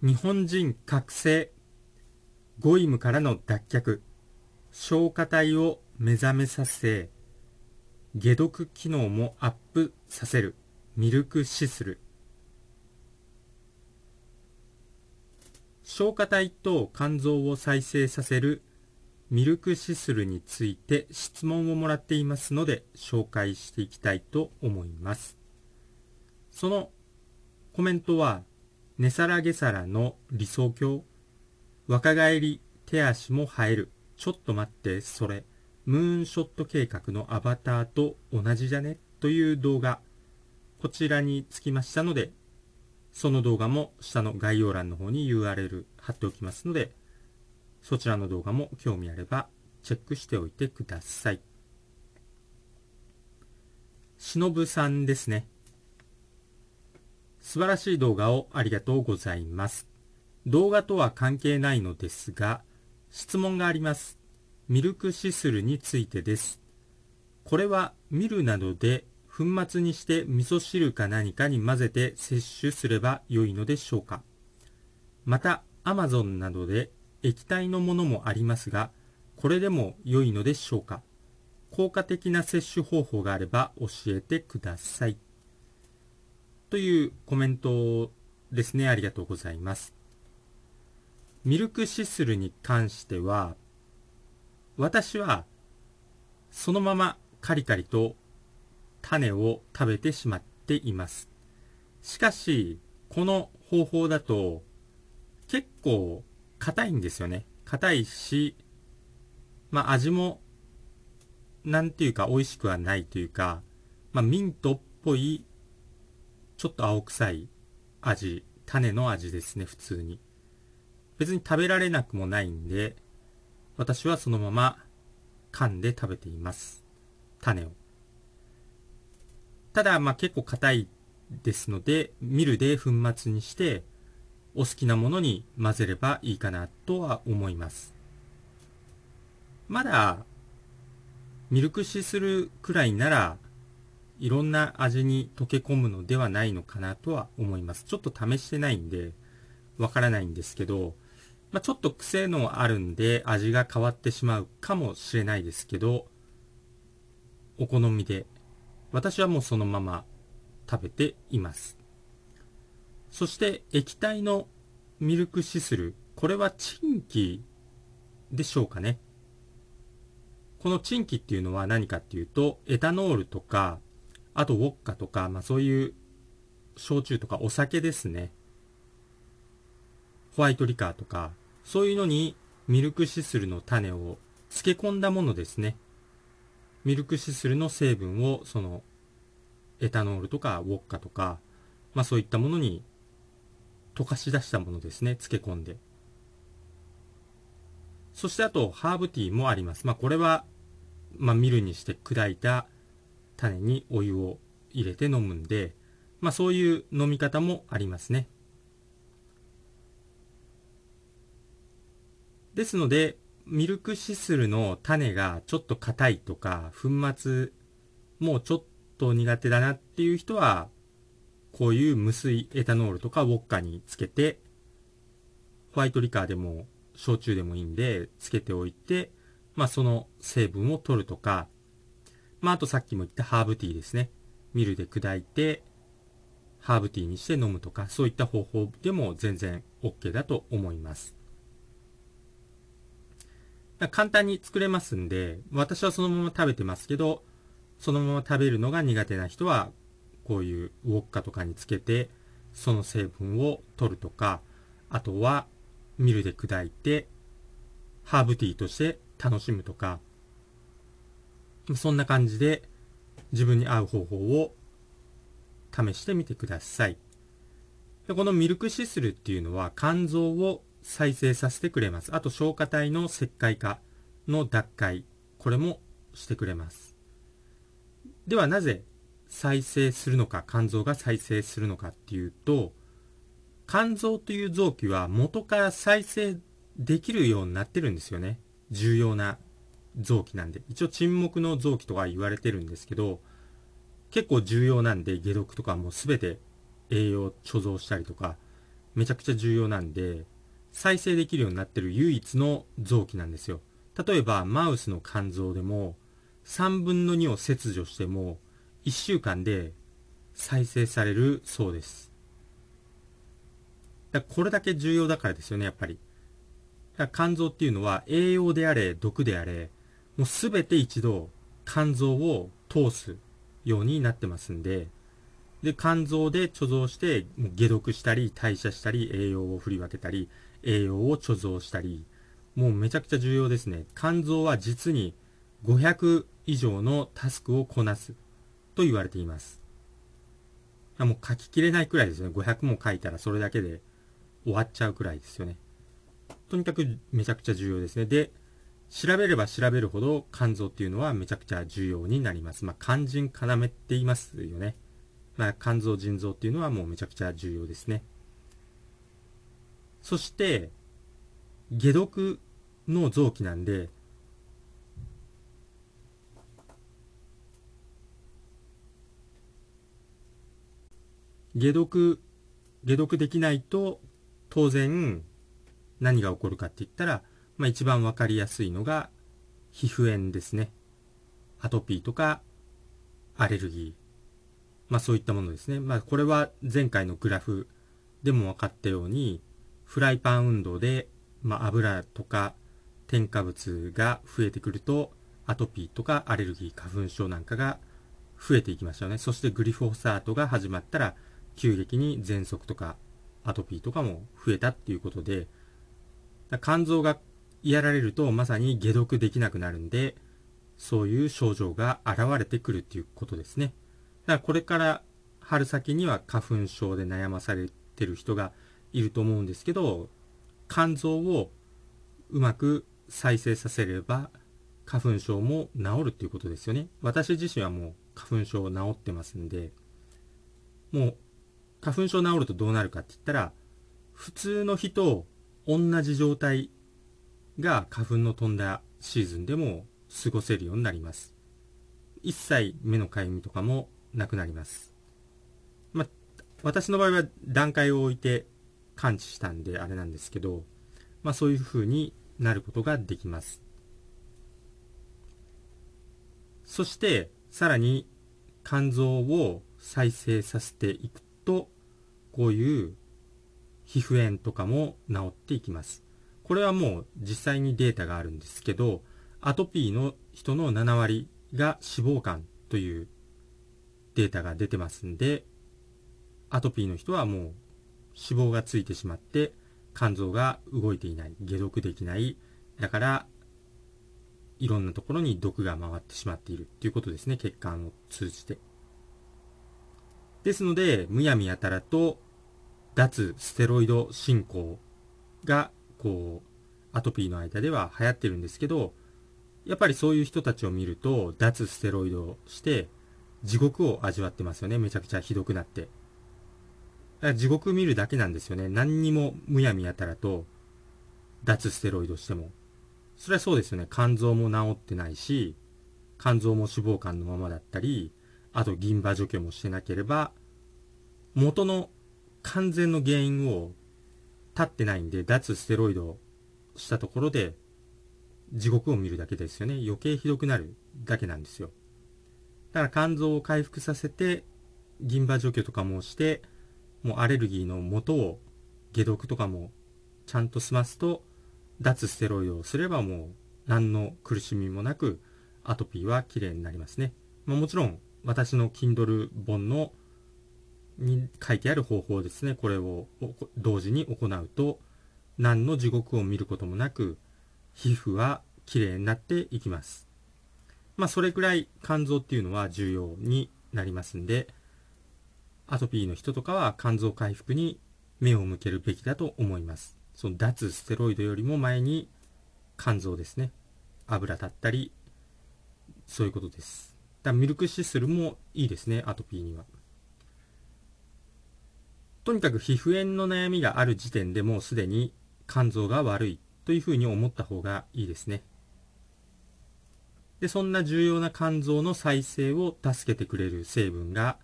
日本人覚醒ゴイムからの脱却。消化体を目覚めさせ解毒機能もアップさせる。ミルクシスル消化体と肝臓を再生させる。ミルクシスルについて質問をもらっていますので紹介していきたいと思います。そのコメントは、ネサラゲサラの理想郷、若返り手足も生える、ちょっと待ってそれ、ムーンショット計画のアバターと同じじゃね？という動画、こちらにつきましたので、その動画も下の概要欄の方に URL 貼っておきますので、そちらの動画も興味あればチェックしておいてください。しのぶさんですね。素晴らしい動画をありがとうございます。動画とは関係ないのですが、質問があります。ミルクシスルについてです。これはミルなどで粉末にして味噌汁か何かに混ぜて摂取すれば良いのでしょうかまた、アマゾンなどで液体のものもありますが、これでも良いのでしょうか効果的な摂取方法があれば教えてください。というコメントですね。ありがとうございます。ミルクシスルに関しては、私はそのままカリカリと種を食べてしまっています。しかし、この方法だと結構硬いんですよね。硬いし、まあ味もなんていうか美味しくはないというか、まあミントっぽいちょっと青臭い味、種の味ですね、普通に。別に食べられなくもないんで、私はそのまま噛んで食べています。種を。ただ、まあ結構硬いですので、ミルで粉末にして、お好きなものに混ぜればいいかなとは思います。まだ、ミルクシするくらいなら、いろんな味に溶け込むのではないのかなとは思います。ちょっと試してないんで、わからないんですけど、まあ、ちょっと癖のあるんで味が変わってしまうかもしれないですけど、お好みで、私はもうそのまま食べています。そして液体のミルクシスル、これはチンキでしょうかね。このチンキっていうのは何かっていうと、エタノールとかあとウォッカとか、まあそういう焼酎とかお酒ですね。ホワイトリカーとか、そういうのにミルクシスルの種を漬け込んだものですね。ミルクシスルの成分をそのエタノールとかウォッカとか、まあそういったものに溶かし出したものですね。漬け込んで。そしてあとハーブティーもあります。まあこれは、まあミルにして砕いた種にお湯を入れて飲むんで、まあそういう飲み方もありますね。ですので、ミルクシスルの種がちょっと硬いとか、粉末もうちょっと苦手だなっていう人は、こういう無水エタノールとかウォッカにつけて、ホワイトリカーでも焼酎でもいいんで、つけておいて、まあその成分を取るとか、まあ、あとさっきも言ったハーブティーですね。ミルで砕いて、ハーブティーにして飲むとか、そういった方法でも全然 OK だと思います。簡単に作れますんで、私はそのまま食べてますけど、そのまま食べるのが苦手な人は、こういうウォッカとかにつけて、その成分を取るとか、あとはミルで砕いて、ハーブティーとして楽しむとか、そんな感じで自分に合う方法を試してみてください。でこのミルクシスルっていうのは肝臓を再生させてくれます。あと消化体の石灰化の脱解。これもしてくれます。ではなぜ再生するのか、肝臓が再生するのかっていうと、肝臓という臓器は元から再生できるようになってるんですよね。重要な臓器なんで、一応沈黙の臓器とか言われてるんですけど、結構重要なんで、解毒とかも全て栄養貯蔵したりとか、めちゃくちゃ重要なんで、再生できるようになってる唯一の臓器なんですよ。例えば、マウスの肝臓でも、3分の2を切除しても、1週間で再生されるそうです。だこれだけ重要だからですよね、やっぱり。肝臓っていうのは栄養であれ、毒であれ、もうすべて一度肝臓を通すようになってますんで、で、肝臓で貯蔵して、もう解毒したり、代謝したり、栄養を振り分けたり、栄養を貯蔵したり、もうめちゃくちゃ重要ですね。肝臓は実に500以上のタスクをこなすと言われています。もう書ききれないくらいですよね。500も書いたらそれだけで終わっちゃうくらいですよね。とにかくめちゃくちゃ重要ですね。で、調べれば調べるほど肝臓っていうのはめちゃくちゃ重要になります。まあ、肝腎要って言いますよね。まあ、肝臓、腎臓っていうのはもうめちゃくちゃ重要ですね。そして、解毒の臓器なんで、解毒、解毒できないと、当然、何が起こるかって言ったら、まあ一番わかりやすいのが、皮膚炎ですね。アトピーとか、アレルギー。まあそういったものですね。まあこれは前回のグラフでも分かったように、フライパン運動で、まあ油とか添加物が増えてくると、アトピーとかアレルギー、花粉症なんかが増えていきましたよね。そしてグリフォサートが始まったら、急激に喘息とかアトピーとかも増えたっていうことで、肝臓がやられるとまさに解毒できなくなるんで、そういう症状が現れてくるっていうことですね。だからこれから春先には花粉症で悩まされてる人がいると思うんですけど、肝臓をうまく再生させれば花粉症も治るっていうことですよね。私自身はもう花粉症治ってますんで、もう花粉症治るとどうなるかって言ったら、普通の日と同じ状態が花粉の飛んだシーズンでも過ごせるようになります。一切目のかゆみとかもなくなります。まあ、私の場合は段階を置いて感知したんであれなんですけど、まあそういう風になることができます。そして、さらに肝臓を再生させていくと、こういう皮膚炎とかも治っていきます。これはもう実際にデータがあるんですけど、アトピーの人の7割が脂肪肝というデータが出てますんで、アトピーの人はもう脂肪がついてしまって肝臓が動いていない、解毒できない、だからいろんなところに毒が回ってしまっているっていうことですね、血管を通じて。ですので、むやみやたらと脱ステロイド進行が、こう、アトピーの間では流行ってるんですけど、やっぱりそういう人たちを見ると、脱ステロイドして、地獄を味わってますよね。めちゃくちゃひどくなって。だから地獄見るだけなんですよね。何にもむやみやたらと、脱ステロイドしても。それはそうですよね。肝臓も治ってないし、肝臓も脂肪肝のままだったり、あと銀歯除去もしてなければ、元の完全の原因を立ってないんで、脱ステロイドしたところで、地獄を見るだけですよね。余計ひどくなるだけなんですよ。だから肝臓を回復させて、銀歯除去とかもして、もうアレルギーの元を解毒とかもちゃんと済ますと、脱ステロイドをすればもう何の苦しみもなくアトピーは綺麗になりますね。まあ、もちろん私の Kindle 本のに書いてある方法ですね。これを同時に行うと何の地獄を見ることもなく皮膚は綺麗になっていきます。まあ、それくらい肝臓っていうのは重要になりますんで、アトピーの人とかは肝臓回復に目を向けるべきだと思います。その脱ステロイドよりも前に肝臓ですね。油だったり、そういうことです。だミルクシスルもいいですね、アトピーには。とにかく皮膚炎の悩みがある時点でもうすでに肝臓が悪いというふうに思った方がいいですね。で、そんな重要な肝臓の再生を助けてくれる成分が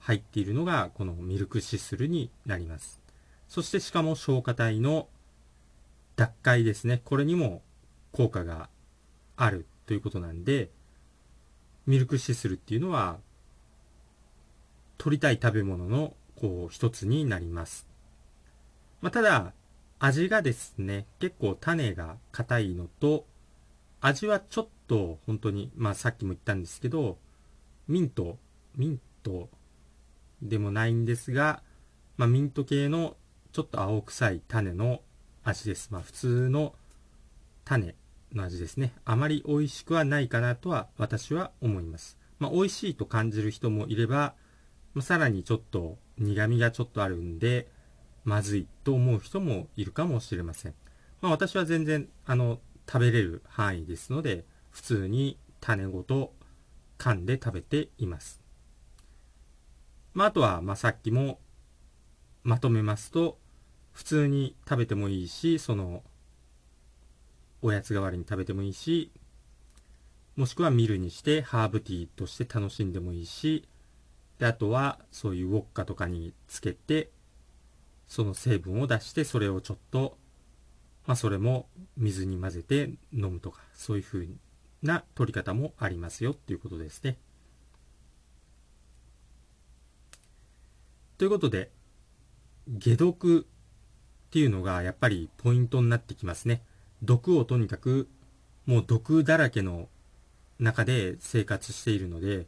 入っているのが、このミルクシスルになります。そしてしかも消化体の脱解ですね。これにも効果があるということなんで、ミルクシスルっていうのは、取りたい食べ物のこう一つになります。まあ、ただ、味がですね、結構種が硬いのと、味はちょっと本当に、まあさっきも言ったんですけど、ミント、ミントでもないんですが、まあミント系のちょっと青臭い種の味です。まあ普通の種の味ですね。あまり美味しくはないかなとは私は思います。まあ美味しいと感じる人もいれば、さらにちょっと苦味がちょっとあるんで、まずいと思う人もいるかもしれません。まあ私は全然、あの、食べれる範囲ですので、普通に種ごと噛んで食べています。まあ、あとは、まあ、さっきもまとめますと、普通に食べてもいいし、その、おやつ代わりに食べてもいいし、もしくはミルにしてハーブティーとして楽しんでもいいし、で、あとはそういうウォッカとかにつけて、その成分を出してそれをちょっとまあ、それも水に混ぜて飲むとか、そういう風な取り方もありますよっていうことですね。ということで、解毒っていうのがやっぱりポイントになってきますね。毒をとにかくもう毒だらけの中で生活しているので、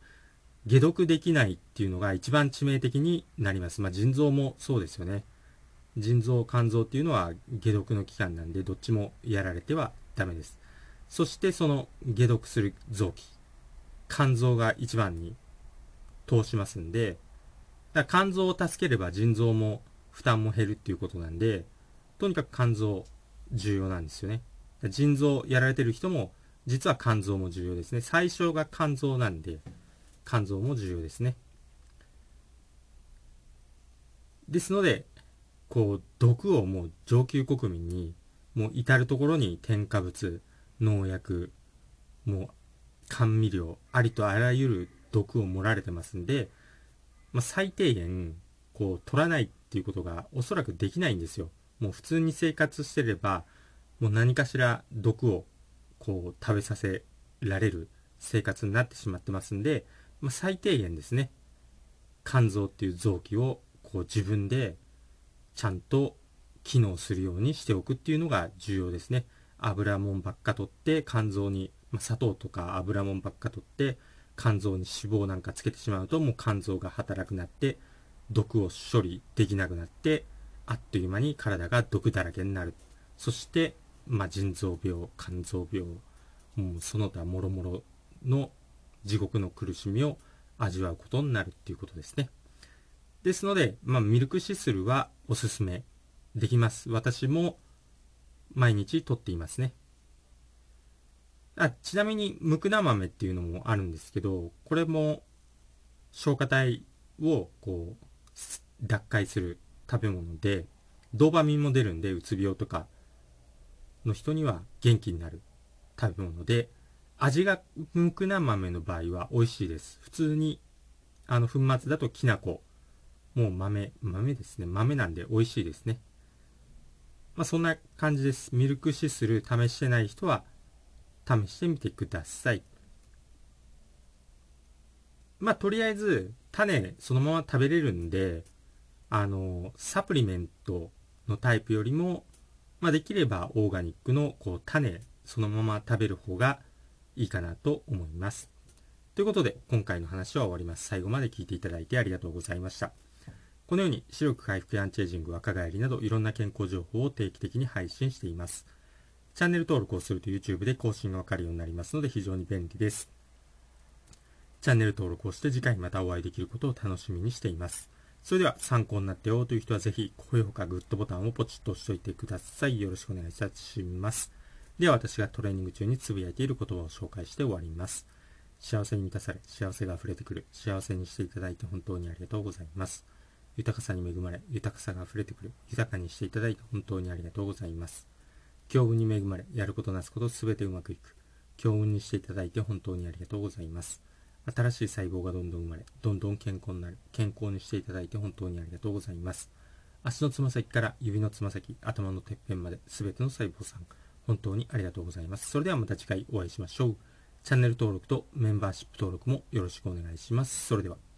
解毒できないっていうのが一番致命的になります。まあ、腎臓もそうですよね。腎臓、肝臓っていうのは解毒の器官なんで、どっちもやられてはダメです。そしてその解毒する臓器、肝臓が一番に通しますんで、だから肝臓を助ければ腎臓も負担も減るっていうことなんで、とにかく肝臓重要なんですよね。腎臓やられてる人も、実は肝臓も重要ですね。最初が肝臓なんで、肝臓も重要ですね。ですので、こう、毒をもう上級国民に、もう至る所に添加物、農薬、もう甘味料、ありとあらゆる毒を盛られてますんで、まあ、最低限、こう、取らないっていうことがおそらくできないんですよ。もう普通に生活してれば、もう何かしら毒を、こう、食べさせられる生活になってしまってますんで、まあ、最低限ですね、肝臓っていう臓器を、こう自分でちゃんと機能するようにしておくっていうのが重要ですね。油もんばっか取って肝臓に、まあ、砂糖とか油もんばっか取って肝臓に脂肪なんかつけてしまうともう肝臓が働くなって毒を処理できなくなってあっという間に体が毒だらけになる。そして、まあ、腎臓病、肝臓病、もうその他もろもろの地獄の苦しみを味わうことになるっていうことですね。ですので、まあ、ミルクシスルはおすすめできます。私も毎日取っていますね。あちなみに、ムクナ豆っていうのもあるんですけど、これも消化体をこう、脱解する食べ物で、ドーパミンも出るんで、うつ病とかの人には元気になる食べ物で、味がムクナ豆の場合は美味しいです。普通に、あの、粉末だときな粉もう豆、豆ですね。豆なんで美味しいですね。まあそんな感じです。ミルクシスル試してない人は試してみてください。まあとりあえず種そのまま食べれるんで、あの、サプリメントのタイプよりも、まあできればオーガニックのこう種そのまま食べる方がいいかなと思います。ということで今回の話は終わります。最後まで聞いていただいてありがとうございました。このように視力回復やアンチエイジング、若返りなどいろんな健康情報を定期的に配信しています。チャンネル登録をすると YouTube で更新がわかるようになりますので非常に便利です。チャンネル登録をして次回またお会いできることを楽しみにしています。それでは参考になってよという人はぜひ高評価、グッドボタンをポチッと押しておいてください。よろしくお願いいたします。では私がトレーニング中につぶやいている言葉を紹介して終わります。幸せに満たされ、幸せが溢れてくる、幸せにしていただいて本当にありがとうございます。豊かさに恵まれ、豊かさが溢れてくる、豊かにしていただいて本当にありがとうございます。強運に恵まれ、やることなすことすべてうまくいく。強運にしていただいて本当にありがとうございます。新しい細胞がどんどん生まれ、どんどん健康になる。健康にしていただいて本当にありがとうございます。足のつま先から指のつま先、頭のてっぺんまで全ての細胞さん、本当にありがとうございます。それではまた次回お会いしましょう。チャンネル登録とメンバーシップ登録もよろしくお願いします。それでは。